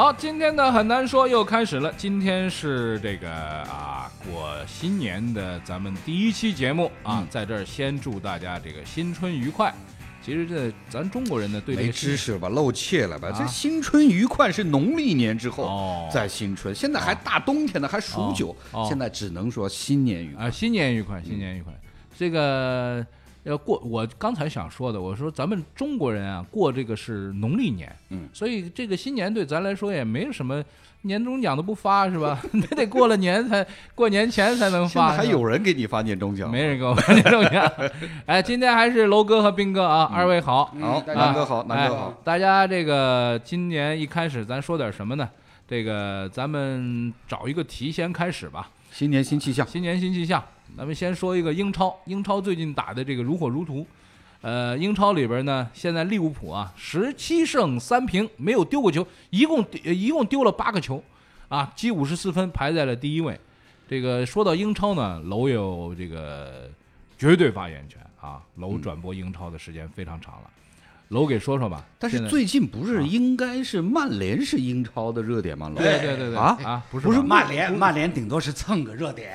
好，今天的很难说又开始了。今天是这个啊，过新年的咱们第一期节目啊，在这儿先祝大家这个新春愉快。其实这咱中国人呢，对这没个知识吧？露怯了吧？啊这新春愉快是农历年之后哦在新春，现在还大冬天的，还数九哦哦，现在只能说新年愉快。啊，新年愉快，新年愉快。这个要过，我刚才想说的，我说咱们中国人啊，过这个是农历年，嗯所以这个新年对咱来说也没有什么年终奖都不发是吧？那得过了年才过年前才能发，还有人给你发年终奖？没人给我发年终奖。哎，今天还是楼哥和斌哥啊，二位好。好，啊南哥好，南哥哎好。大家这个今年一开始，咱说点什么呢？这个咱们找一个题先开始吧。新年新气象，新年新气象，咱们先说一个英超。英超最近打的这个如火如荼。呃，英超里边呢，现在利物浦啊，十七胜三平，没有丢过球，一共呃一共丢了八个球，啊，积五十四分，排在了第一位。这个说到英超呢，楼有这个绝对发言权啊，楼转播英超的时间非常长了，楼给说说吧。但是最近不是啊。应该是曼联是英超的热点吗？老对对对对。啊？啊，不是不是曼联，曼联顶多是蹭个热点，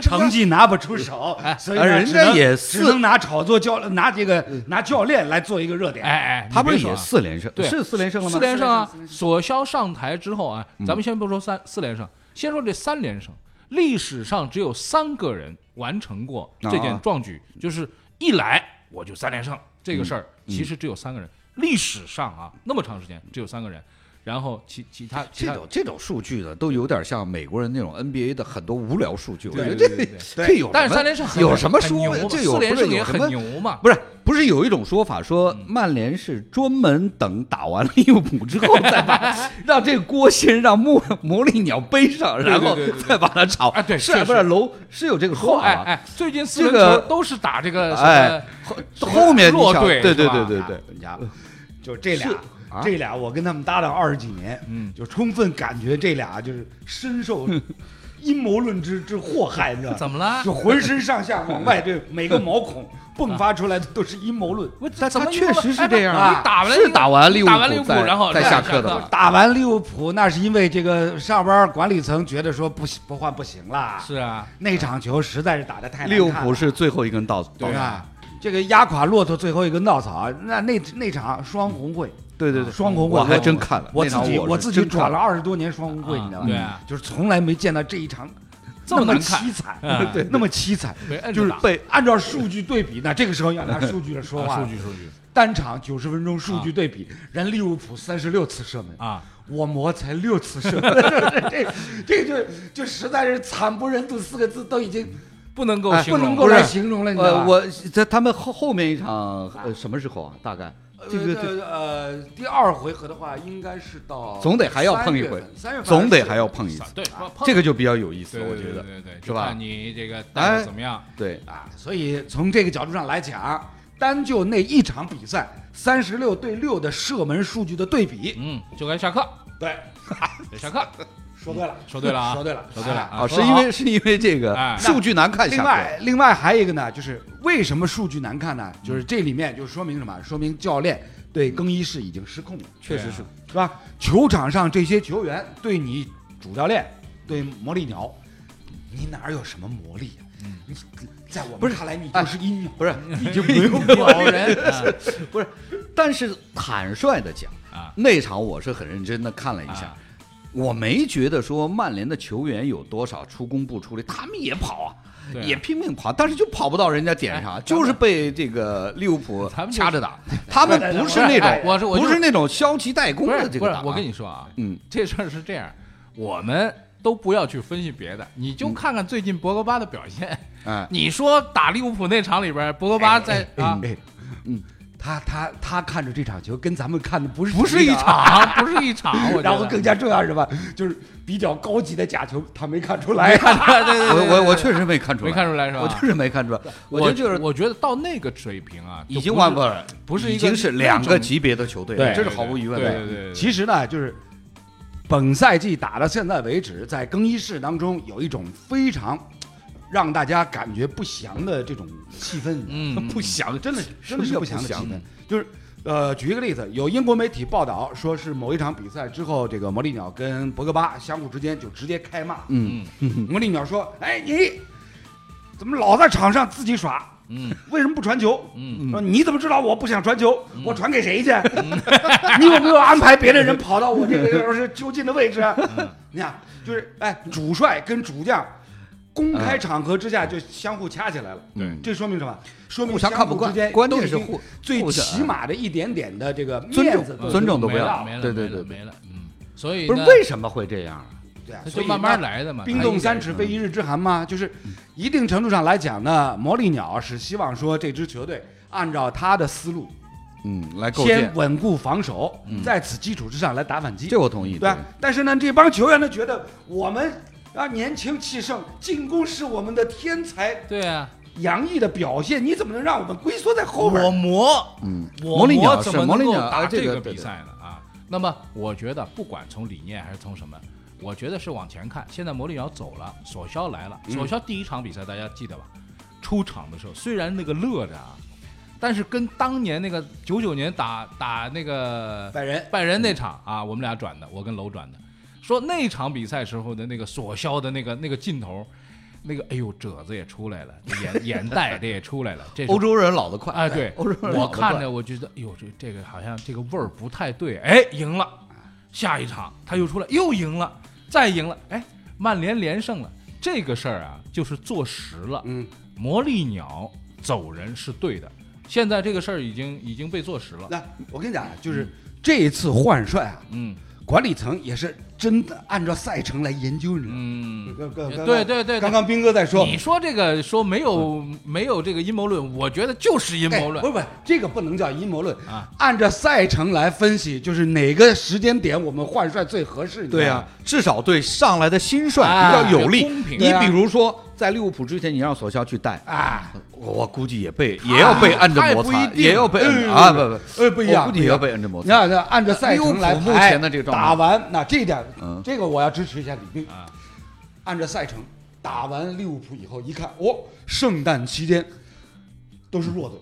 成绩拿不出手，所以人家也只能拿炒作教拿这个拿教练来做一个热点。哎哎，他不是也四连胜？对。是四连胜了吗？四连胜啊索肖上台之后啊，嗯。咱们先不说三四连胜，先说这三连胜。历史上只有三个人完成过这件啊。壮举，就是一来我就三连胜这个事儿，嗯其实只有三个人。历史上啊，那么长时间只有三个人，然后其其他这种这种数据呢，都有点像美国人那种 NBA 的很多无聊数据。我觉得这这有，但是三连胜很有什么说很牛嘛这有四连胜也很牛嘛？不是不是有一种说法说嗯。曼联是专门等打完利物浦之后再把 让这个锅先让魔 魔力鸟背上，然后再把它炒。啊对是不是楼是有这个说法哎哎，最近四个球都是打这个什哎后后面弱队，对对对对对，人家就这俩这俩我跟他们搭档二十几年，嗯。就充分感觉这俩就是深受阴谋论之之祸害，你知道吗？怎么了？就浑身上下往外这 每个毛孔迸发出来的都是阴谋论。我但怎么他确实是这样啊你打完是打完利物浦打完利物浦，再然后再下下课的吧打完利物浦，那是因为这个上班管理层觉得说不行不换不行啦。是啊，那场球实在是打的太难看利物浦是最后一根稻草。对吧，这个压垮骆驼最后一根稻草，那那那场双红会，对对对，双红会我还真看了，我自己我我自己转了二十多年双红会，啊你知道吗？对啊。就是从来没见到这一场这么凄惨，嗯对，那么凄惨。就是被按照数据对比，那这个时候要拿数据来说话数据数据。单场九十分钟数据对比，人利物浦三十六次射门，啊，我魔才六次射门，这这个就就实在是惨不忍睹四个字都已经不能够不能够来形容了，你知道呃，吧？我在他们后后面一场呃什么时候啊？大概这个这呃呃第二回合的话，应该是到总得还要碰一回三月份总得还要碰一次，对，这个就比较有意思，我觉得对对对对，是吧看你这个带的怎么样？对。啊，所以从这个角度上来讲，单就那一场比赛三十六对六的射门数据的对比，嗯，就该下课，对，得下课，说对了，说对了啊，说对了，说对了啊。是因为是因为这个哎。数据难看另外，另外还有一个呢，就是为什么数据难看呢？就是这里面就说明什么？说明教练对更衣室已经失控了，确实是。是吧？球场上这些球员对你主教练，对魔力鸟，你哪有什么魔力呀、你在我们看来，你就是阴鸟，不是你就没有鸟。人。啊。不是，但是坦率的讲，啊。那场我是很认真的看了一下啊，我没觉得说曼联的球员有多少出工不出力，他们也跑啊。啊也拼命跑，但是就跑不到人家点上，哎就是被这个利物浦掐着打。他们不是那哎我是种，不是那种消极怠工的这个打。我跟你说啊，嗯，这事儿是这样，我们都不要去分析别的，你就看看最近博格巴的表现。哎，你说打利物浦那场里边，博格巴在啊，哎他他他看着这场球跟咱们看的不是不是一场，不是一场，我然后更加重要是什么？就是比较高级的假球，他没看出来。对对对我，我我确实没看出来，没看出来是吧？我确实没看出来。我我觉得就是我觉得到那个水平啊，已经完不了，不是已经是两个级别的球队这是毫无疑问的。对对对对，其实呢，就是本赛季打到现在为止，在更衣室当中有一种非常让大家感觉不祥的这种气氛。嗯 不祥，真的真的是不祥的气氛。就是呃，举一个例子，有英国媒体报道说是某一场比赛之后，这个魔力鸟跟博格巴相互之间就直接开骂。嗯，魔力鸟说：“哎，你怎么老在场上自己耍？嗯为什么不传球？嗯说你怎么知道我不想传球？我传给谁去？你有没有安排别的人 跑到我这个就是就近的位置？嗯你看，就是哎，主帅跟主将公开场合之下就相互掐起来了。对这说明什么？说明互相看不惯之间关键都是互最起码的一点点的这个尊重面子嗯尊重都没不要了没了对对对没了，嗯，所以不是为什么会这样啊？对啊，所以慢慢来的嘛，冰冻三尺非一日之寒嘛，就是一定程度上来讲呢，魔力鸟是希望说这支球队按照他的思路，嗯，来构先建，稳固防守嗯，在此基础之上来打反击，这我同意。对吧？但是呢，这帮球员呢觉得我们啊年轻气盛，进攻是我们的天才对啊，洋溢的表现，你怎么能让我们龟缩在后边我？磨嗯，我魔力鸟磨怎么能够是魔力鸟，打啊这这个比赛呢啊？那么我觉得不管从理念还是从什么，我觉得是往前看。现在魔力鸟走了，索肖来了。嗯索肖第一场比赛大家记得吧？出场的时候虽然那个乐着啊，但是跟当年那个九九年打打那个拜仁拜仁那场啊，我们俩转的，我跟楼转的，说那场比赛时候的那个索肖的那个那个劲头，那个哎呦褶子也出来了，眼眼袋这也出来了，这欧洲人老得快哎，对，欧洲人我看着我觉得，哎呦，这这个好像这个味儿不太对，哎，赢了，下一场他又出来又赢了，再赢了，哎，曼联连胜了，这个事儿啊就是坐实了，嗯，魔力鸟走人是对的，现在这个事儿已经已经被坐实了，那我跟你讲啊，就是这一次换帅啊，嗯管理层也是真的按照赛程来研究，你知道吗？嗯，对对对对，刚刚斌哥在说，你说这个说没有没有这个阴谋论，我觉得就是阴谋论哎不是不是，这个不能叫阴谋论啊。按照赛程来分析，就是哪个时间点我们换帅最合适。对啊，，至少对上来的新帅哎比较有利。你比如说，在利物浦之前，你让索肖去带，啊，我我估计也被也要被按着摩擦他也，要被啊！不不，呃，不一样，我估计也要。被摁着摩擦。你看，那按照赛程来目前的这个状态打完，那这一点，嗯这个我要支持一下李斌。啊，按照赛程打完利物浦以后，一看，哦，圣诞期间都是弱队，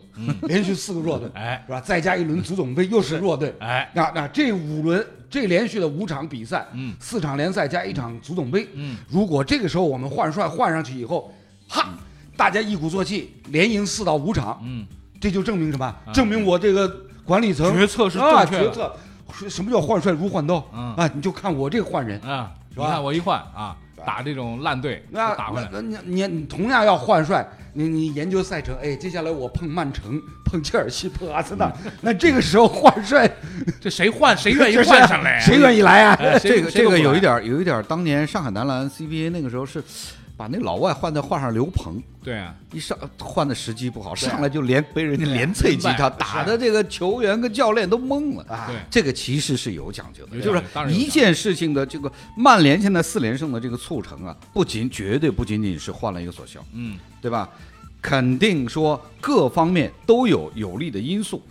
连续四个弱队，哎是吧？再加一轮足总杯又是弱队，哎，那那这五轮这连续的五场比赛，嗯。四场联赛加一场足总杯，嗯，如果这个时候我们换帅换上去以后，哈，大家一鼓作气，连赢四到五场，嗯，这就证明什么？证明我这个管理层决策是啊，正确的。决策。什什么叫换帅如换刀？嗯。啊，你就看我这个换人，啊，你看我一换啊，打这种烂队那打回来，那你你你同样要换帅，你你研究赛程，哎，接下来我碰曼城，碰切尔西，碰阿森纳，那这个时候换帅，这谁换谁愿意换上来呀？谁愿意来啊？哎这个这个有一点儿有一点儿，当年上海男篮 CBA 那个时候是把那老外换在换上刘鹏，对啊，一上换的时机不好，啊上来就连被人家连脆击他，对打的这个球员跟教练都懵了。啊对，这个其实是有讲究的，就是一件事情的这个曼联现在四连胜的这个促成啊，不仅绝对不仅仅是换了一个索肖，嗯，对吧？肯定说各方面都有有利的因素，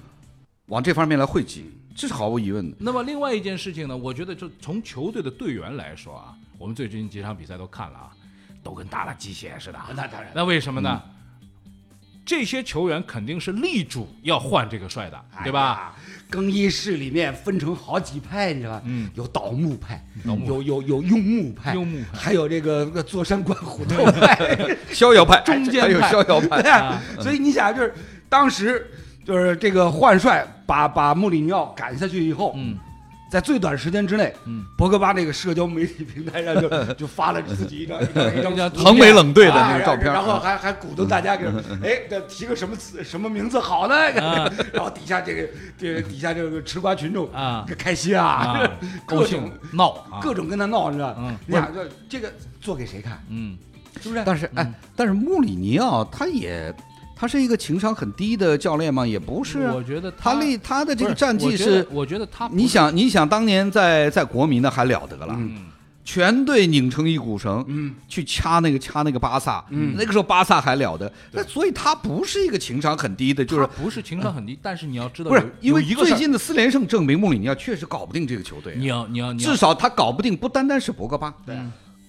往这方面来汇集，这是毫无疑问的。那么另外一件事情呢，我觉得就从球队的队员来说啊，我们最近几场比赛都看了啊，都跟打了鸡血似的。那当然，那为什么呢？这些球员肯定是力主要换这个帅的，对吧？哎？更衣室里面分成好几派，你知道吧？嗯，有倒木派，木有有有庸木派，庸木派还有这个坐山观虎斗派，逍遥派，中间还有派逍遥派对，啊啊所以你想，就是当时就是这个换帅把把穆里尼奥赶下去以后，嗯在最短时间之内，嗯，博格巴那个社交媒体平台上就 就发了自己一张一张一张 一张图片。横眉冷对的啊那个照片，然后还还鼓动大家给，哎，这提个什么词什么名字好呢？啊。然后底下这个这个底下这个吃瓜群众啊。开心啊啊，，各高兴种闹啊，各种跟他闹，你知道吧？嗯。你想这这个做给谁看？嗯。是不是？但是哎，但是穆里尼奥他也他他是一个情商很低的教练吗？也不是啊。我，觉得他立他的这个战绩我觉得我觉得他你想，你想当年在在国民那还了得了，嗯。全队拧成一股绳，嗯，去掐那个掐那个巴萨，嗯。那个时候巴萨还了得，那所以他不是一个情商很低的，就是不是情商很低，但是你要知道不是因为最近的四连胜证明穆里尼奥确实搞不定这个球队，你要你要至少他搞不定，不单单是博格巴，对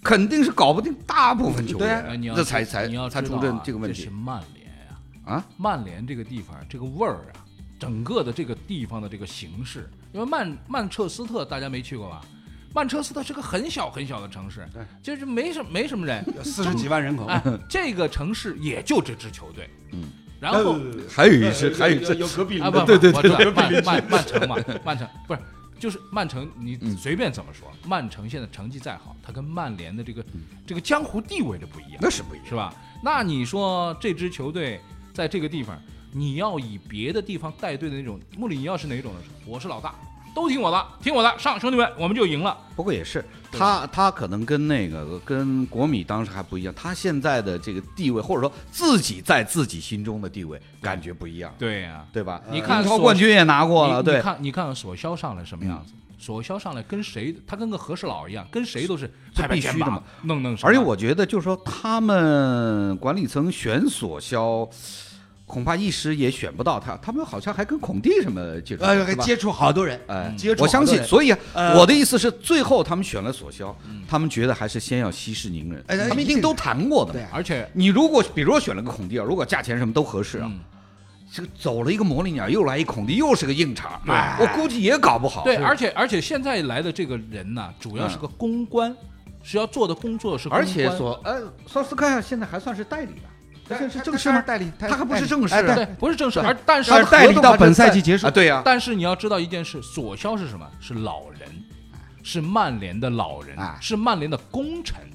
肯定是搞不定大部分球员，哎你要这才才才出这这个问题。是曼联呀啊。曼联这个地方这个味儿啊，整个的这个地方的这个形式，因为曼曼彻斯特大家没去过吧？曼彻斯特是个很小很小的城市，就是没什没什么人，四十几万人口，哎，这个城市也就这支球队，嗯，然后还有一支，还有一支，有隔壁啊不，对对我知道曼曼曼城嘛，曼城不是。就是曼城，你嗯随便怎么说，曼城现在成绩再好，它跟曼联的这个这个江湖地位的不一样。那是不一样。是吧？那你说这支球队在这个地方，你要以别的地方带队的那种，穆里尼奥是哪种呢？我是老大，都听我的，听我的，上兄弟们，我们就赢了。不过也是，他他可能跟那个跟国米当时还不一样，他现在的这个地位，或者说自己在自己心中的地位，感觉不一样，对呀、对吧？你看英超冠军也拿过了，对，你你看，你看索肖上来什么样子？索肖上来跟谁？他跟个和事佬一样，跟谁都是这拍拍肩膀必须的嘛，弄弄。而且我觉得，就是说他们管理层选索肖，恐怕一时也选不到他，他们好像还跟孔蒂什么接触，接触好多人，呃，接触我相信，所以我的意思是，最后他们选了索肖，他们觉得还是先要息事宁人，哎他们一定都谈过的而且你如果比如说选了个孔蒂尔，如果价钱什么都合适啊，嗯这个走了一个模棱鸟，又来一孔蒂，又是个硬茬，对我估计也搞不好。对，而且而且现在来的这个人呢，主要是个公关，是要做的工作是公关。而且索呃索斯克亚现在还算是代理吧，这是正式吗？代理，他还不是正式哎对对，不是正式，而但是代理到本赛季结束啊，对呀，但是你要知道一件事，索肖是什么？是老人，是曼联的老人，啊是曼联的功臣啊。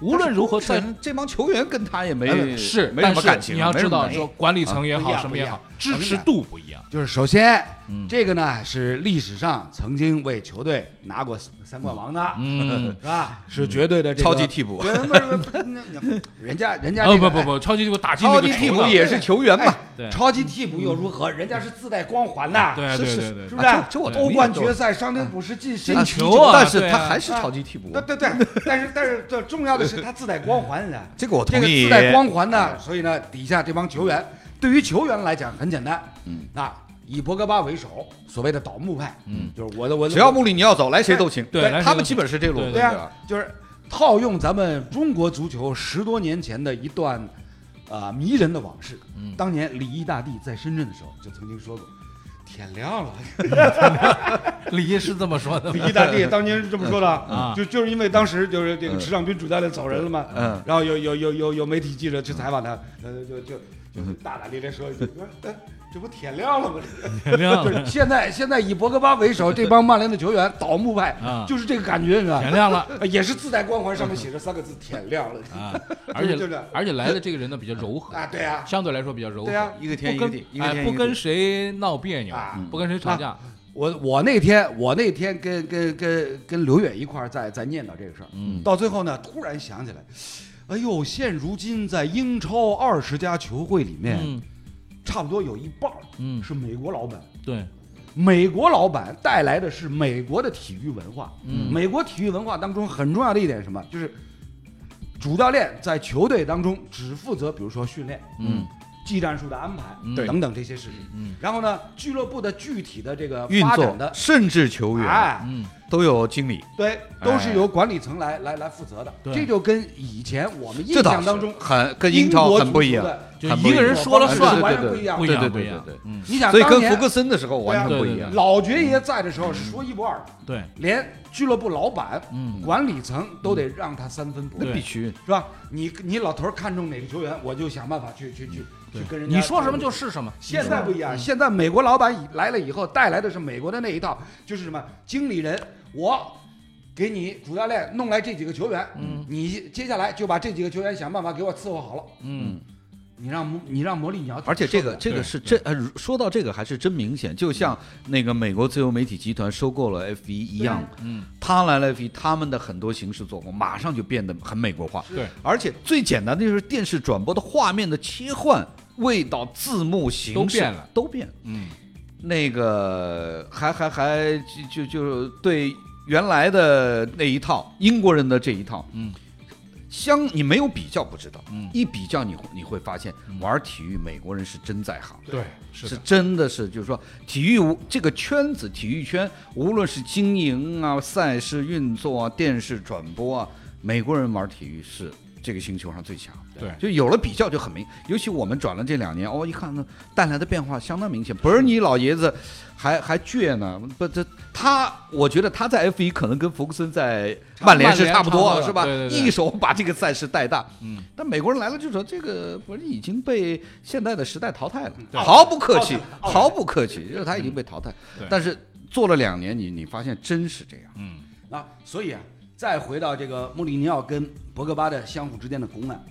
无论如何，在这这帮球员跟他也没呃是，没但是什么感情啊，你要知道，说管理层也好，什么也好，支持度不一样。就是首先，嗯。这个呢是历史上曾经为球队拿过三冠王的，嗯，是吧？是绝对的这个超级替补。人家人家哦这个不不不，超级替补打进超级替补也是球员嘛。哎，对。超级替补又如何？人家是自带光环的，对是是？对对对。是不是？啊这这我欧冠决赛伤停补时进神啊奇球啊但是他还是超级替补对，对对，但是但是这重要的是他自带光环的，这个我同意。自带光环呢，所以呢，底下这帮球员，对于球员来讲很简单，嗯，啊，以博格巴为首，所谓的倒幕派，嗯，就是我的我的只要穆里尼奥走，来谁都行。对他们基本是这路子，对就是套用咱们中国足球十多年前的一段啊、迷人的往事。嗯当年李毅大帝在深圳的时候就曾经说过。天亮了，李毅是这么说的吗。李毅大帝当年是这么说的 啊就就是因为当时就是这个池尚斌主教练走人了嘛，嗯然后有有有有有媒体记者去采访他，呃，就就就大大咧咧说一句，说呃这不天亮了吗？天亮了就是 现在现在以博格巴为首这帮曼联的球员倒木派啊，就是这个感觉，你知道吧？天亮了呃 也是自带光环，上面写着三个字“天亮了啊！而且就是而且来的这个人呢比较柔”和，啊，对啊，相对来说比较柔和。对啊一个天一不跟个地，一个哎不跟。谁闹别扭啊，不跟谁吵架。我我那天我那天跟跟跟跟刘远一块儿在在念叨这个事儿，嗯到最后呢，突然想起来，哎呦，现如今在英超二十家球会里面，嗯。差不多有一半儿嗯，是美国老板。对，美国老板带来的是美国的体育文化。嗯。美国体育文化当中很重要的一点是什么？就是主教练在球队当中只负责，比如说训练、嗯。技战术的安排嗯。等等这些事情。嗯。然后呢，俱乐部的具体的这个运作发展的，甚至球员。哎，嗯都有经理，对，都是由管理层来来来负责的。这就跟以前我们印象当中很跟英超国很不一样。就一个人说了算是，完全不一样不。一对样不一样对对对对。嗯，你想，所以跟当年福格森的时候完全不一样。老爵爷在的时候是说一不二的，对，连俱乐部老板、嗯管理层都得让他三分不二，那必须，是吧？你你老头儿看中哪个球员，我就想办法去去去去跟人家。你说什么就是什么。现在不一样，现在美国老板来了以后，带来的是美国的那一套，就是什么经理人，我给你主教练弄来这几个球员，嗯。你接下来就把这几个球员想办法给我伺候好了。嗯。你让摩你让魔力鸟，而且这个这个是真呃，说到这个还是真明显，就像那个美国自由媒体集团收购了 F 一一样，嗯，他来了 F 一，他们的很多形式作风马上就变得很美国化。对，而且最简单的就是电视转播的画面的切换味道、字幕、形式都变了。都变了。嗯那个还还还就就就对原来的那一套英国人的这一套，嗯，相你没有比较不知道，嗯一比较你你会发现玩体育美国人是真在行。对，是是，真的是，就是说，体育这个圈子，体育圈，无论是经营啊、赛事运作啊、电视转播啊，美国人玩体育是这个星球上最强。对就有了比较就很明，尤其我们转了这两年，哦，一看呢，带来的变化相当明显。伯尔尼老爷子还还倔呢，不，这他，我觉得他在 F 一可能跟福克森在曼联是差不多，是吧？对对对一手把这个赛事带大。嗯，但美国人来了就说这个不是已经被现代的时代淘汰了，对毫不客气，毫不客气，就是他已经被淘汰对。但是做了两年，你你发现真是这样。嗯那，所以啊，再回到这个穆里尼奥跟博格巴的相互之间的公案，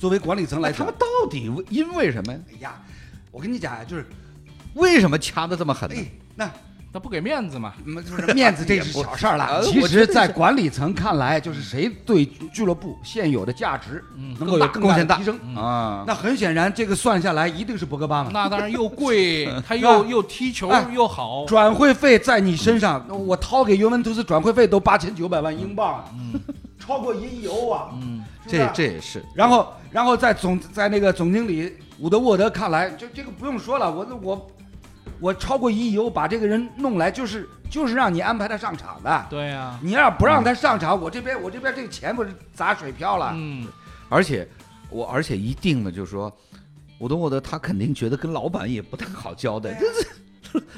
作为管理层来讲他们，到底因为什么呀？哎呀，我跟你讲啊，就是为什么掐的这么狠呢？哎，那他不给面子嘛，嗯就是面子这是小事儿了。呃 其实，在管理层看来，就是谁对俱乐部现有的价值嗯能够有更贡献大提升。啊，那很显然，这个算下来一定是博格巴嘛。那当然又贵，他又又踢球哎又好，转会费在你身上，我掏给尤文图斯转会费都八千九百万英镑啊，超过一亿欧啊。嗯是是这这也是然后，然后在总在那个总经理伍德沃德看来，就这个不用说了，我我我超过一亿欧把这个人弄来，就是就是让你安排他上场的。对呀，你要不让他上场，我这边我这边这个钱不是砸水漂了？嗯而且我而且一定的就是说，伍德沃德他肯定觉得跟老板也不太好交代，就是。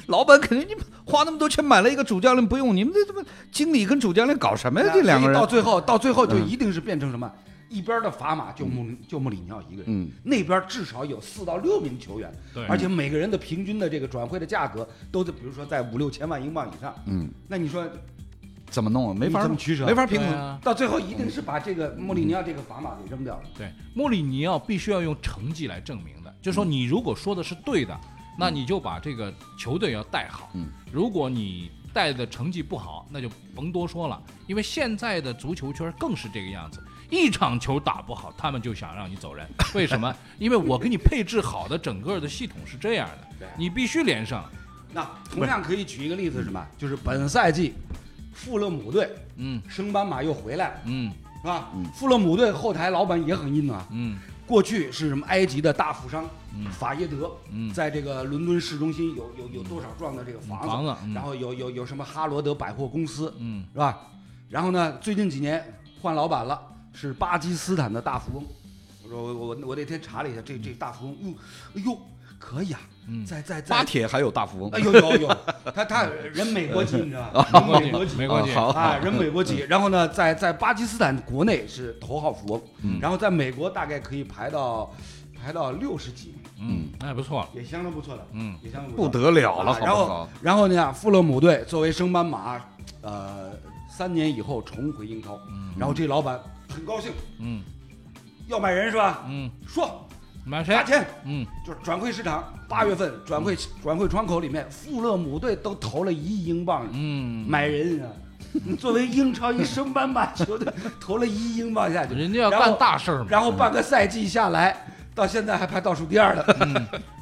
老板肯定你们花那么多钱买了一个主教练不用，你们这怎么经理跟主教练搞什么呀？这两个人到最后，到最后就嗯一定是变成什么？一边的砝码就穆就穆里尼奥一个人，嗯那边至少有四到六名球员，对而且每个人的平均的这个转会的价格都在，比如说在五六千万英镑以上。嗯，那你说怎么弄啊？没法弄你怎么取舍没法平衡。啊，到最后一定是把这个穆里尼奥这个砝码给扔掉了。对，穆里尼奥必须要用成绩来证明的，就是说你如果说的是对的，那你就把这个球队要带好。嗯，如果你带的成绩不好，那就甭多说了，因为现在的足球圈更是这个样子。一场球打不好，他们就想让你走人。为什么？因为我给你配置好的整个的系统是这样的，你必须连上。那同样可以举一个例子什么？就是本赛季富勒姆队嗯升班马又回来了，嗯是吧？富勒姆队后台老板也很硬啊。嗯过去是什么埃及的大富商嗯法耶德，嗯在这个伦敦市中心有有有多少幢的这个房子，房子嗯然后有有有什么哈罗德百货公司，嗯是吧？然后呢，最近几年换老板了，是巴基斯坦的大富翁。我说我我我那天查了一下，这这大富翁，哟，哎呦，可以啊，嗯在在巴，铁还有大富翁哎，呦有有，他他人美国籍，你知道吧？人美国籍，美国籍啊好啊，人美国籍。然后呢，在在巴基斯坦国内是头号富翁，嗯然后在美国大概可以排到排到六十几名，嗯，那也不错了。也相当不错的，嗯也相当不得了了，好不啊然后好？然后呢，富勒姆队作为升班马，呃，三年以后重回英超，然后这老板很高兴，嗯。要买人是吧？嗯，说。买谁？花？钱，嗯。就是转会市场，八月份转会转会窗口里面，富勒姆队都投了一亿英镑。嗯，买人啊。你 作为英超一升班马球队，投了一亿英镑下去，人家要然后干大事儿嘛，然后半个赛季下来，到现在还排倒数第二了，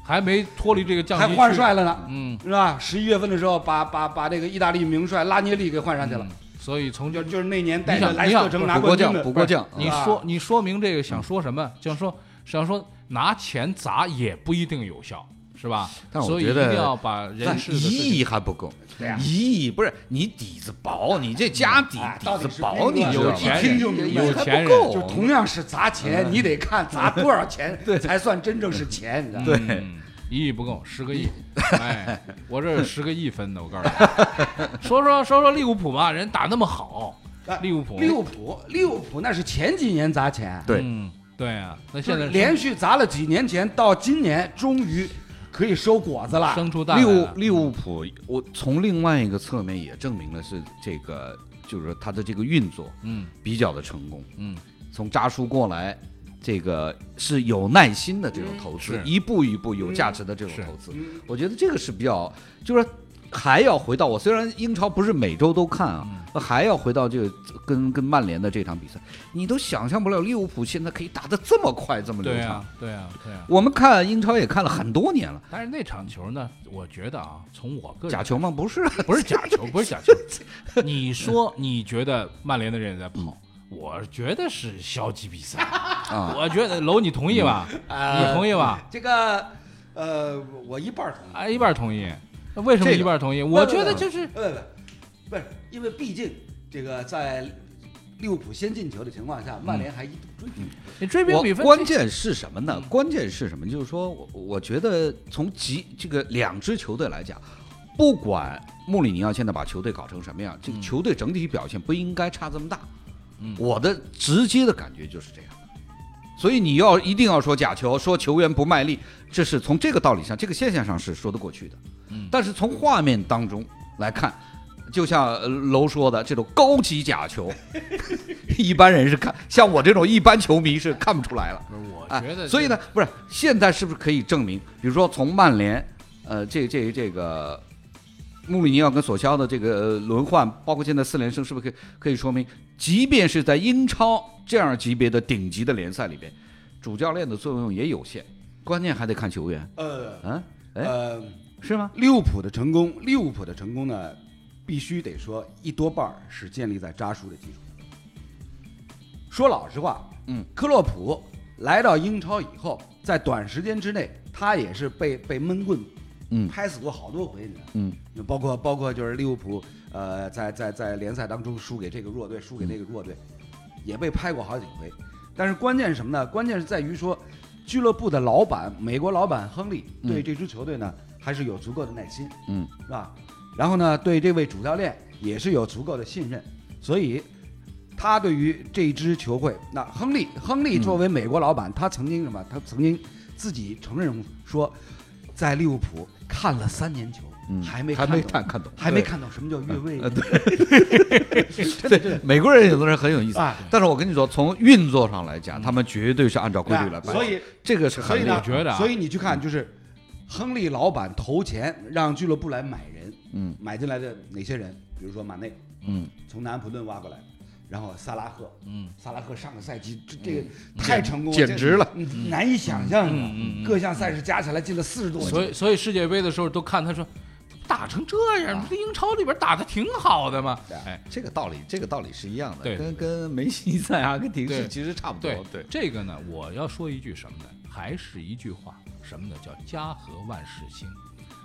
还没脱离这个降级还换帅了呢，嗯，是吧？十一月份的时候，把把把这个意大利名帅拉涅利给换上去了，嗯所以从就就是那年带你想着莱斯特城拿补过将，冠军的补过将，你啊说你说明这个想说什么？想说想说拿钱砸也不一定有效，是吧？但我所以觉得一定要把人事一亿还不够，对呀一亿不是你底子薄，你这家底哎底子薄，你一听就明白有钱人不够就同样是砸钱，你得看砸多少钱 才算真正是钱，你知道吗？对。嗯一亿不够，十个亿。哎，我这十个亿分的，我告诉你。说说说说利物浦吧，人打那么好，啊利物浦利物浦，利物浦那是前几年砸钱，对嗯，对啊，那现在连续砸了几年钱，到今年终于可以收果子了。生出大利物利物浦，我从另外一个侧面也证明了是这个，就是说他的这个运作嗯比较的成功。嗯从扎叔过来，这个是有耐心的这种投资，一步一步有价值的这种投资。嗯我觉得这个是比较，就是还要回到我虽然英超不是每周都看啊，嗯还要回到这个跟跟曼联的这场比赛，你都想象不了利物浦现在可以打得这么快这么流畅。对啊，对啊，对啊。我们看英超也看了很多年了，但是那场球呢，我觉得啊，从我个人假球吗？不是，不是假球，不是假球。你说你觉得曼联的人也在跑，我觉得是消极比赛。啊 我觉得楼，你同意吧？呃你同意吧？这个呃，我一半儿同意。啊，一半同意。那为什么一半同意？不我觉得就是不不不是，因为毕竟这个在利物浦先进球的情况下，曼联还一度追平。你追平比分，关键是什么呢？嗯关键是什么？就是说我我觉得从几这个两支球队来讲，不管穆里尼奥现在把球队搞成什么样，这个嗯球队整体表现不应该差这么大。嗯我的直接的感觉就是这样。所以你要一定要说假球，说球员不卖力，这是从这个道理上、这个现象上是说得过去的。嗯但是从画面当中来看，就像呃楼说的这种高级假球，一般人是看，像我这种一般球迷是看不出来了。所以呢，不是现在是不是可以证明，比如说从曼联，呃，这这这个穆里尼奥跟索肖的这个呃轮换，包括现在四连胜，是不是可以可以说明，即便是在英超这样级别的顶级的联赛里边，主教练的作用也有限，关键还得看球员，呃嗯，哎，呃，是吗？利物浦的成功，利物浦的成功呢，必须得说一多半儿是建立在扎叔的基础上。说老实话，嗯，克洛普来到英超以后，在短时间之内，他也是被被闷棍，嗯拍死过好多回，你知道吗？嗯包括包括就是利物浦，呃，在在在联赛当中输给这个弱队，输给那个弱队，也被拍过好几回。但是关键是什么呢？关键是在于说，俱乐部的老板，美国老板亨利对这支球队呢，还是有足够的耐心，嗯，是吧？然后呢，对这位主教练也是有足够的信任，所以他对于这支球会，那亨利，亨利作为美国老板，他曾经什么？他曾经自己承认说，在利物浦看了三年球，嗯还没还没看看懂，还没看懂什么叫越位。对。对，美国人有的人很有意思啊，但是我跟你说，从运作上来讲，他们绝对是按照规律来办，所以这个是所以呢，很我觉得啊？所以你去看，就是亨利老板投钱让俱乐部来买人，嗯。买进来的哪些人？比如说马内，嗯，从南安普顿挖过来，然后萨拉赫，嗯，萨拉赫上个赛季这这个太成功了，简直了难以想象！各项赛事加起来进了四十多个球，所以所以世界杯的时候都看他说打成这样，这英超里边打的挺好的嘛。对哎，这个道理，这个道理是一样的，对跟跟梅西在阿根廷对是其实差不多对，对，这个呢，我要说一句什么呢？还是一句话，什么呢？叫家和万事兴。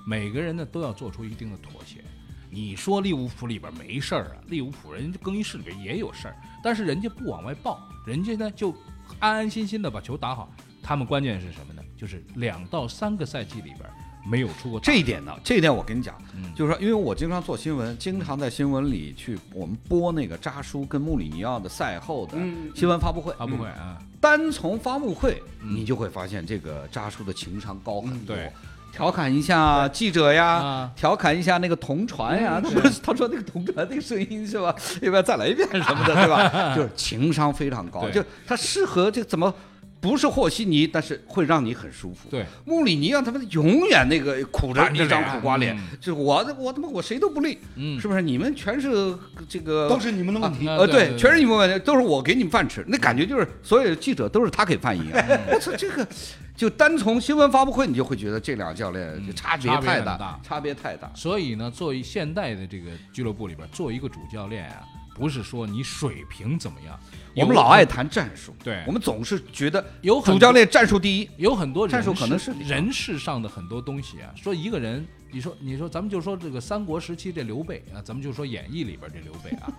每个人呢都要做出一定的妥协。你说利物浦里边没事儿啊？利物浦人家更衣室里边也有事儿，但是人家不往外报，人家呢就安安心心的把球打好。他们关键是什么呢？就是两到三个赛季里边没有出过这一点呢，这一点我跟你讲，嗯就是说，因为我经常做新闻，经常在新闻里去我们播那个扎叔跟穆里尼奥的赛后的嗯新闻发布会。发布会啊，单从发布会，嗯你就会发现这个扎叔的情商高很多，对调侃一下记者呀，啊调侃一下那个同传呀，他说他说那个同传那个声音是吧？要不要再来一遍什么的，对吧？就是情商非常高，就他适合这怎么不是和稀泥，但是会让你很舒服。对，穆里尼奥他们永远那个苦着一张苦瓜脸嗯，就是我我他妈我谁都不利，嗯是不是？你们全是这个都是你们的问题。呃，啊对对全是你们问题，都是我给你们饭吃，那感觉就是所有记者都是他给饭一样。我操，这个就单从新闻发布会，你就会觉得这两个教练差别太大差别太大。所以呢，作为现代的这个俱乐部里边，做一个主教练啊，不是说你水平怎么样，我们老爱谈战术，对我们总是觉得有很主教练战术第一。有很多人战术可能是人事上的很多东西啊。说一个人，你说你说咱们就说这个三国时期这刘备啊，咱们就说演义里边这刘备啊，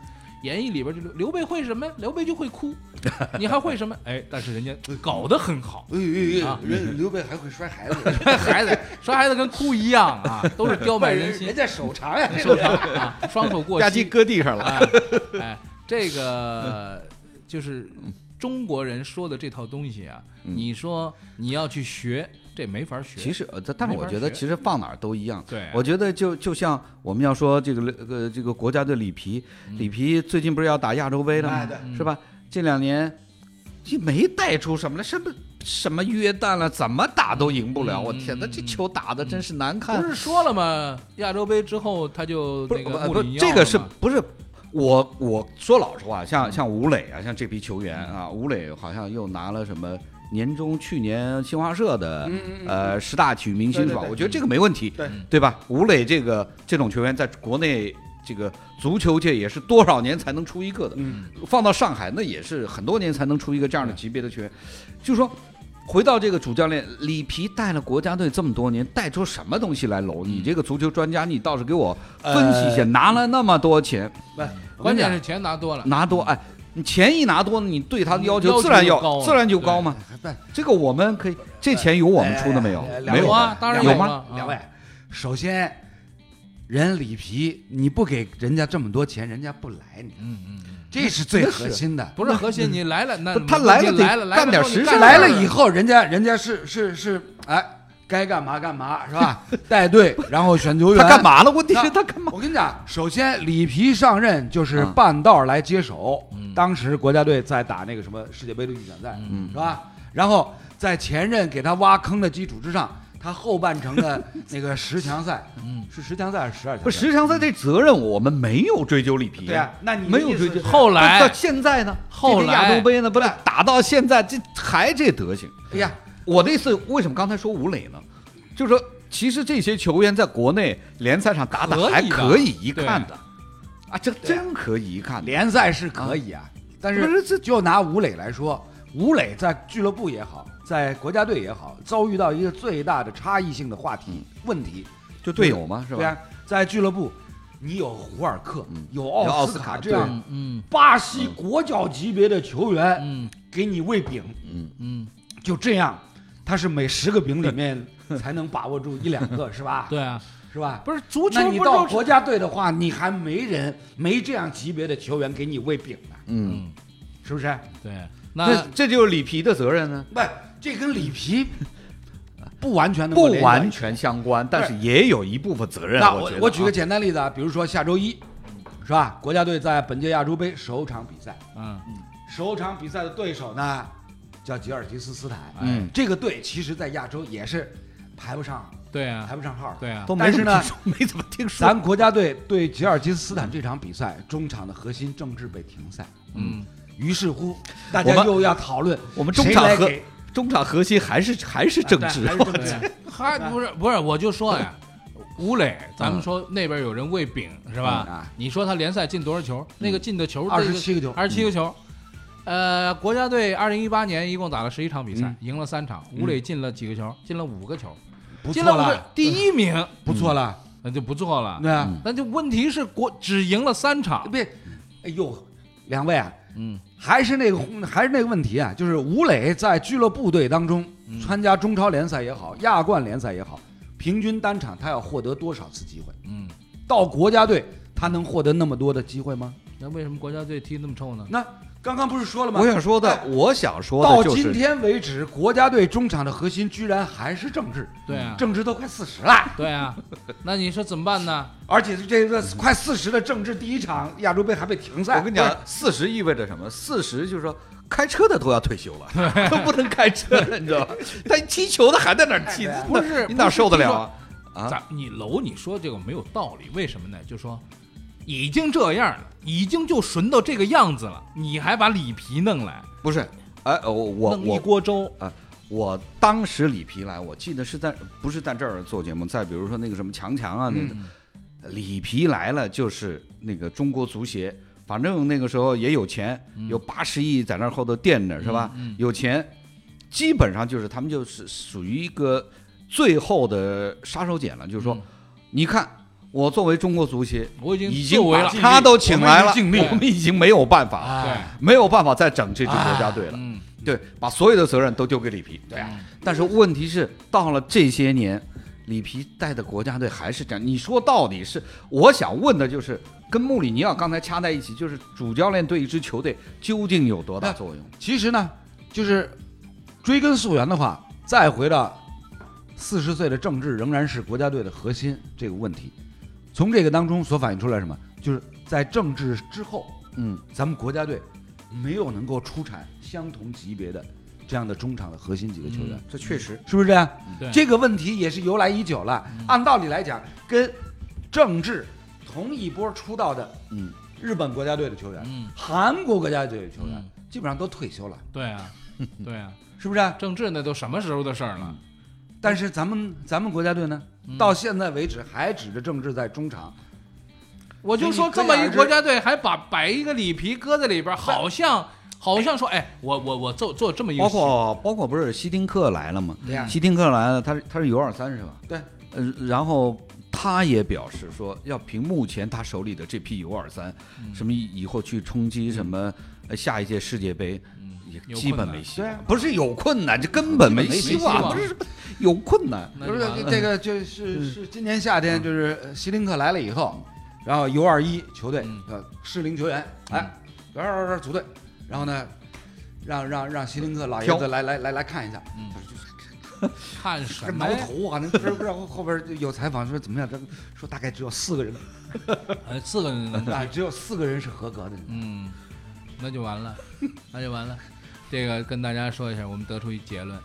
演义里边就刘刘备会什么呀？刘备就会哭，你还会什么？哎，但是人家搞得很好，哎哎啊。哎，人刘备还会摔孩子，孩子摔孩子跟哭一样啊，都是刁蛮人心。人，家手长呀，手长啊，双手过吧膝唧搁地上了，哎，哎，这个就是中国人说的这套东西啊，你说你要去学，这没法学。其实呃，但但是我觉得其实放哪儿都一样。对我觉得就就像我们要说这个呃这个国家队里皮，里皮最近不是要打亚洲杯了吗？是吧？这两年也没带出什么来，什么什么约旦了，怎么打都赢不了。嗯我天，那这球打的真是难看不。是说了吗？亚洲杯之后他就不那个这个是不是？我我说老实话，嗯像像吴磊啊，像这批球员啊，吴磊好像又拿了什么年终去年新华社的呃十大体育明星是吧？我觉得这个没问题，对对吧？吴磊这个这种球员在国内这个足球界也是多少年才能出一个的，嗯，放到上海那也是很多年才能出一个这样的级别的球员。就是说，回到这个主教练里皮带了国家队这么多年，带出什么东西来搂？你这个足球专家，你倒是给我分析一下，呃拿了那么多钱，关键是钱拿多了，拿多哎。你钱一拿多，你对他的要要求求自然要就高啊自然就高嘛。不这个我们可以，这钱有我们出的没有哎哎？没有有啊当然有吗？两位，首先，人里皮你不给人家这么多钱，人家不来你，嗯嗯嗯，这是最核心的。不是核心，你来了那他来了得你来了干点实事来了以后，人家人家是是是，哎，该干嘛干嘛是吧？带队，然后选球员，他干？嘛了？问题是他干嘛？我跟你讲，首先里皮上任就是嗯半道来接手，嗯当时国家队在打那个什么世界杯的预选赛，嗯是吧？然后在前任给他挖坑的基础之上，他后半程的那个十强赛，嗯，是十强赛还是十二强赛？不，十强赛这责任我们没有追究里皮。对啊，那你没有追究。后来到现在呢？后来亚洲杯呢，不是打到现在这还这德行。哎呀，我的意思，为什么刚才说吴磊呢？就是说，其实这些球员在国内联赛上打打还可以的可以一看的，啊，这真可以一看。的。联赛是可以啊，但是这就拿吴磊来说，吴磊在俱乐部也好，在国家队也好，遭遇到一个最大的差异性的话题问题，就队友嘛，是吧？对啊，在俱乐部，你有胡尔克，有有奥斯卡这样嗯。巴西国脚级别的球员，嗯。给你喂饼，嗯，嗯，就这样，他是每十个饼里面才能把握住一两个，是吧？对啊，是吧？不是足球那你不到国家队的话，你还没人没这样级别的球员给你喂饼呢，嗯，嗯是不是？对，那那这就是里皮的责任呢，不，这跟里皮 不完全不完全相关，但是也有一部分责任。那我我举个啊简单例子啊，比如说下周一，是吧？国家队在本届亚洲杯首场比赛，嗯首场比赛的对手呢叫吉尔吉斯斯坦。嗯这个队其实在亚洲也是排不上对啊排不上号。对啊都没但是呢怎么听说，没怎么听说。咱国家队对吉尔吉斯斯坦这场比赛中场的核心政治被停赛，嗯于是乎大家又要讨论我们中场核谁来给中场核心还是还是政治 还不是不是，我就说呀，吴磊，咱嗯们说那边有人喂饼是吧？你说他联赛进多少球？那个进的球二十七个球，二十七个球。呃，国家队二零一八年一共打了十一场比赛嗯，赢了三场。吴磊进了几个球？进了五个球，不错进了第一名，不错了，那就不错了。对啊，那就问题是国只赢了三场，别，哎呦，两位啊，嗯还是那个还是那个问题啊，就是吴磊在俱乐部队当中嗯参加中超联赛也好，亚冠联赛也好，平均单场他要获得多少次机会？嗯，到国家队他能获得那么多的机会吗？那为什么国家队踢那么臭呢？那刚刚不是说了吗？我想说的哎，我想说到的就是，今天为止，国家队中场的核心居然还是郑智，对啊，郑智都快四十了，对啊，那你说怎么办呢？而且这个快四十的郑智第一场亚洲杯还被停赛。我跟你讲，四十意味着什么？四十就是说。开车的都要退休了，都不能开车了，你知道吧？但踢球的还在那儿踢，不是你哪受得了啊？啊，咱你楼你说这个没有道理，为什么呢？就说已经这样了，已经就纯到这个样子了，你还把里皮弄来，不是，哎，我我弄一锅粥？啊，我当时里皮来，我记得是在不是在这儿做节目，再比如说那个什么强强啊，那个、嗯。里皮来了就是那个中国足协，反正那个时候也有钱，有八十亿在那儿后头垫着是吧？有钱，基本上就是他们就是属于一个最后的杀手锏了，就是说，嗯。你看我作为中国足协。我已经已经作为了，他都请来了，我们已经尽力我们已经没有办法，哎，没有办法再整这支国家队了。嗯，对，把所有的责任都丢给里皮。对啊但是问题是，到了这些年，里皮带的国家队还是这样。你说到底是，我想问的就是，跟穆里尼奥刚才掐在一起，就是主教练对一支球队究竟有多大作用？其实呢，就是追根溯源的话，再回到四十岁的郑智仍然是国家队的核心这个问题，从这个当中所反映出来什么？就是在政治之后，嗯，咱们国家队没有能够出产相同级别的这样的中场的核心几个球员，这确实。是不是这样？对。这个问题也是由来已久了。按道理来讲，跟政治同一波出道的嗯。日本国家队的球员、嗯。韩国国家队的球员，嗯。基本上都退休了，对啊，对啊，是不是？政治那都什么时候的事儿了？但是咱们咱们国家队呢，嗯到现在为止还指着郑智在中场，我就说这么一个国家队，还把摆一个里皮搁在里边，好像好像说，哎，我我我做做这么一个包，括包括不是希丁克来了吗？对呀。希丁克来了，他是他是 U 二三是吧？对，呃，然后他也表示说，要凭目前他手里的这批 U 二三，嗯。什么以后去冲击什么呃下一届世界杯，也基本没希望对啊。不是有困难，这根本没希望望，不是有困难。不是这个就是是今年夏天，就是呃希林克来了以后，然后 U 二一球队嗯呃适龄球员，哎，这这这组队，然后呢，让让让希林克老爷子来来来来看一下，嗯他说就是 看这什么呀？挠头啊，那不是不是后后边有采访说怎么样？这个说大概只有四个人，呃，四个人能啊，只有四个人是合格的。嗯，那就完了，那就完了。这个跟大家说一下，我们得出一结论，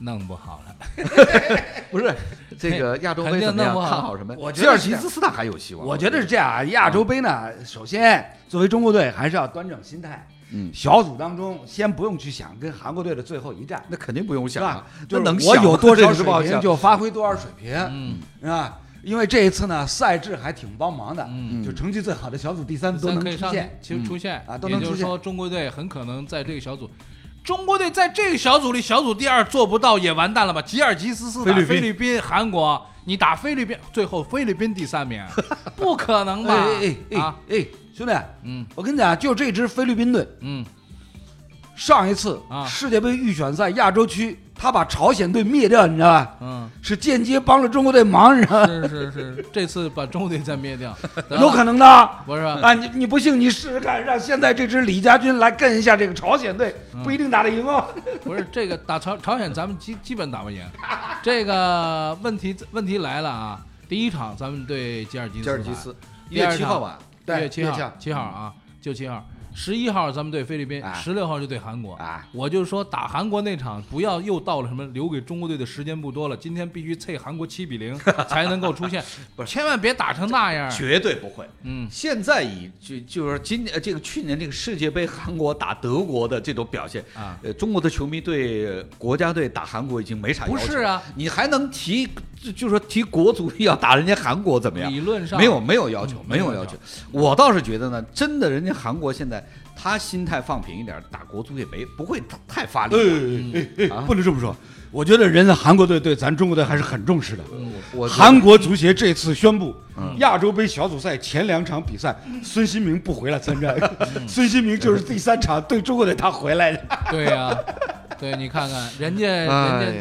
弄不好了。不是这个 亚洲杯怎么样？定弄不好看好什么？我觉吉尔吉得是这样斯斯坦还有希望。我觉得是这样啊，亚洲杯呢，首先作为中国队还是要端正心态。嗯，小组当中先不用去想跟韩国队的最后一战，那肯定不用想啊？就是能我想吗有多少是不好水平 就发挥多少水平，嗯是吧？因为这一次呢，赛制还挺帮忙的，嗯，就成绩最好的小组第三都能可以上出现。其实出现啊都能出现也就是说，中国队很可能在这个小组。中国队在这个小组里，小组第二做不到也完蛋了吧？吉尔吉斯斯坦、菲律宾韩国，你打菲律宾，最后菲律宾第三名，不可能吧？哎哎哎啊，哎，兄弟，嗯。我跟你讲，就这支菲律宾队，嗯，上一次啊。世界杯预选赛亚洲区，他把朝鲜队灭掉，你知道吧？嗯，是间接帮了中国队忙，你知道吧？是是是，这次把中国队再灭掉，有可能的。不是吧？啊，你你不信，你试试看，让现在这支李家军来跟一下这个朝鲜队，嗯不一定打得赢哦。不是这个打朝朝鲜，咱们基基本打不赢。这个问题问题来了啊！第一场咱们对吉尔吉斯，吉尔吉斯一月七号吧，对一月七号月七号，七号啊，就七号。十一号咱们对菲律宾，哎十六号就对韩国。啊，我就说打韩国那场，不要又到了什么留给中国队的时间不多了，今天必须啐韩国七比零 才能够出现，不是。千万别打成那样。绝对不会。嗯，现在以就就是今年呃这个去年这个世界杯韩国打德国的这种表现啊，呃，中国的球迷对国家队打韩国已经没啥要求不是啊，你还能提就就说提国足 要打人家韩国怎么样？理论上没有没有要求嗯，没有要求。我倒是觉得呢，真的人家韩国现在他心态放平一点，打国足也没不会太发力。不能这么说。我觉得人家韩国队对咱中国队还是很重视的。我韩国足协这次宣布嗯，亚洲杯小组赛前两场比赛，孙兴民不回来参战。孙兴民就是第三场对中国队他回来的，对呀、对你看看人家，人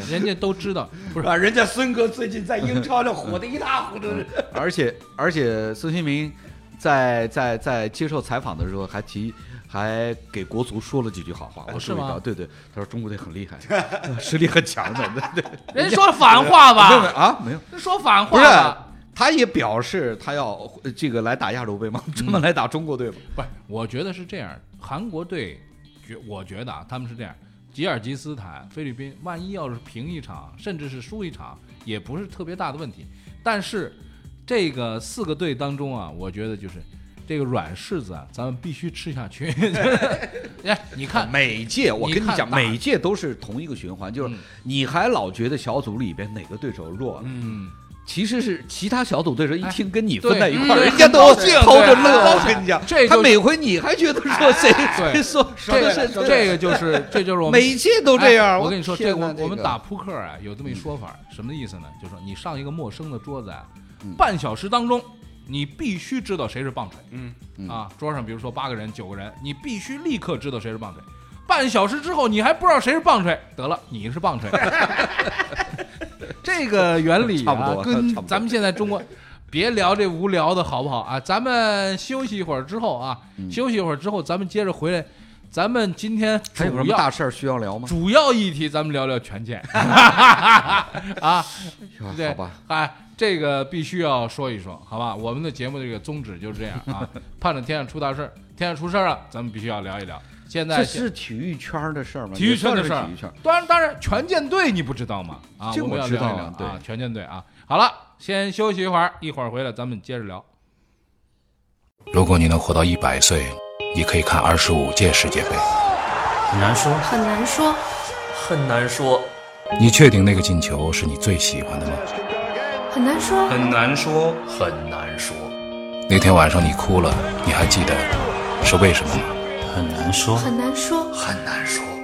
家，人家都知道，不是啊，人家孙哥最近在英超这火的一塌糊涂的。而且而且孙兴民在在在接受采访的时候还提。还给国足说了几句好话，我注意是吗到，对对，他说中国队很厉害，实力很强的，对对。人家说反话没有没有吧？啊，没有，人说反不是话吧？，他也表示他要呃这个来打亚洲杯吗？专门来打中国队吗？不是，我觉得是这样，韩国队，觉我觉得啊，他们是这样，吉尔吉斯坦、菲律宾，万一要是平一场，甚至是输一场，也不是特别大的问题。但是这个四个队当中啊，我觉得就是这个软柿子啊，咱们必须吃下去。哎，你看，每届我跟你讲，你每届都是同一个循环，就是嗯你还老觉得小组里边哪个对手弱了，嗯，其实是其他小组对手一哎听跟你分在一块儿，嗯人家都偷着乐。我跟你讲，这就他每回你还觉得说谁 说说是个这个就是 这就是我们每届都这样。哎我跟你说，这我我们打扑克啊，有这么一说法，什么意思呢？就是说你上一个陌生的桌子啊嗯，半小时当中，你必须知道谁是棒槌。嗯嗯啊，桌上比如说八个人、九个人，你必须立刻知道谁是棒槌。半小时之后，你还不知道谁是棒槌，得了，你是棒槌。这个原理 差不多，啊跟差不多咱们现在中国。别聊这无聊的好不好啊？咱们休息一会儿之后啊，嗯休息一会儿之后，咱们接着回来。咱们今天还有什么大事儿需要聊吗？主要议题，咱们聊聊权健 啊，对好吧，哎，这个必须要说一说，好吧？我们的节目的这个宗旨就是这样啊，盼着天上出大事儿，天上出事儿了，咱们必须要聊一聊。现在这是体育圈的事儿吗？体育圈的事儿。当然，当然，拳剑队你不知道吗？啊，这我知道啊对聊一聊啊，拳剑队啊。好了，先休息一会儿，一会儿回来咱们接着聊。如果你能活到一百岁，你可以看二十五届世界杯。很难说，很难说，很难说，你确定那个进球是你最喜欢的吗？很难说，很难说，很难说，那天晚上你哭了，你还记得是为什么吗？很难说，很难说，很难说。